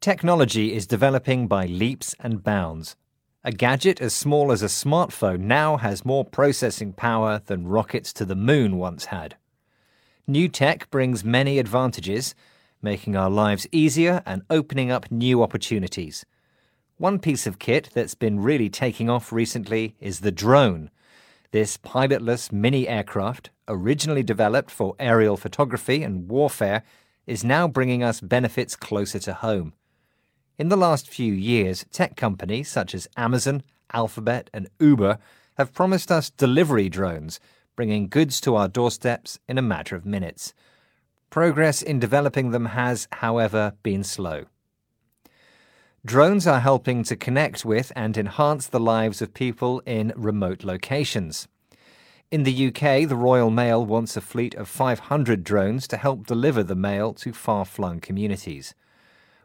Technology is developing by leaps and bounds. A gadget as small as a smartphone now has more processing power than rockets to the moon once had. New tech brings many advantages, making our lives easier and opening up new opportunities. One piece of kit that's been really taking off recently is the drone. This pilotless mini aircraft, originally developed for aerial photography and warfare, is now bringing us benefits closer to home. In the last few years, tech companies such as Amazon, Alphabet, and Uber have promised us delivery drones, bringing goods to our doorsteps in a matter of minutes. Progress in developing them has, however, been slow. Drones are helping to connect with and enhance the lives of people in remote locations. In the UK, the Royal Mail wants a fleet of 500 drones to help deliver the mail to far flung communities.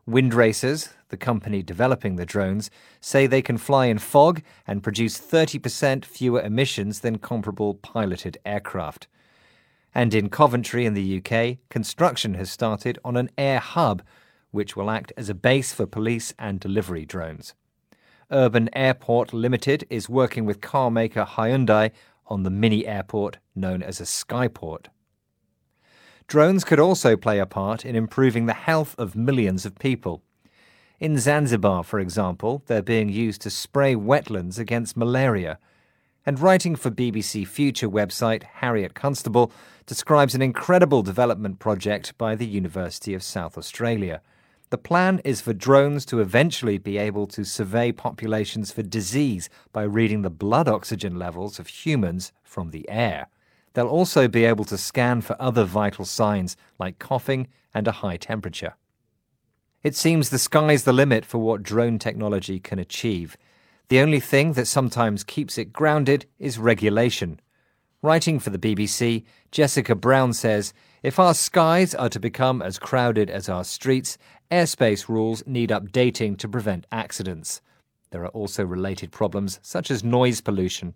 Windracers, the company developing the drones, say they can fly in fog and produce 30% fewer emissions than comparable piloted aircraft. And in Coventry in the UK, construction has started on an air hub, which will act as a base for police and delivery drones. Urban-Air Port Limited is working with car maker Hyundai on the mini airport known as a skyport. Drones could also play a part in improving the health of millions of people. In Zanzibar, for example, they're being used to spray wetlands against malaria. And writing for BBC Future website, Harriet Constable describes an incredible development project by the University of South Australia. The plan is for drones to eventually be able to survey populations for disease by reading the blood oxygen levels of humans from the air. They'll also be able to scan for other vital signs like coughing and a high temperature. It seems the sky's the limit for what drone technology can achieve. The only thing that sometimes keeps it grounded is regulation. Writing for the BBC, Jessica Brown says if our skies are to become as crowded as our streets, airspace rules need updating to prevent accidents. There are also related problems such as noise pollution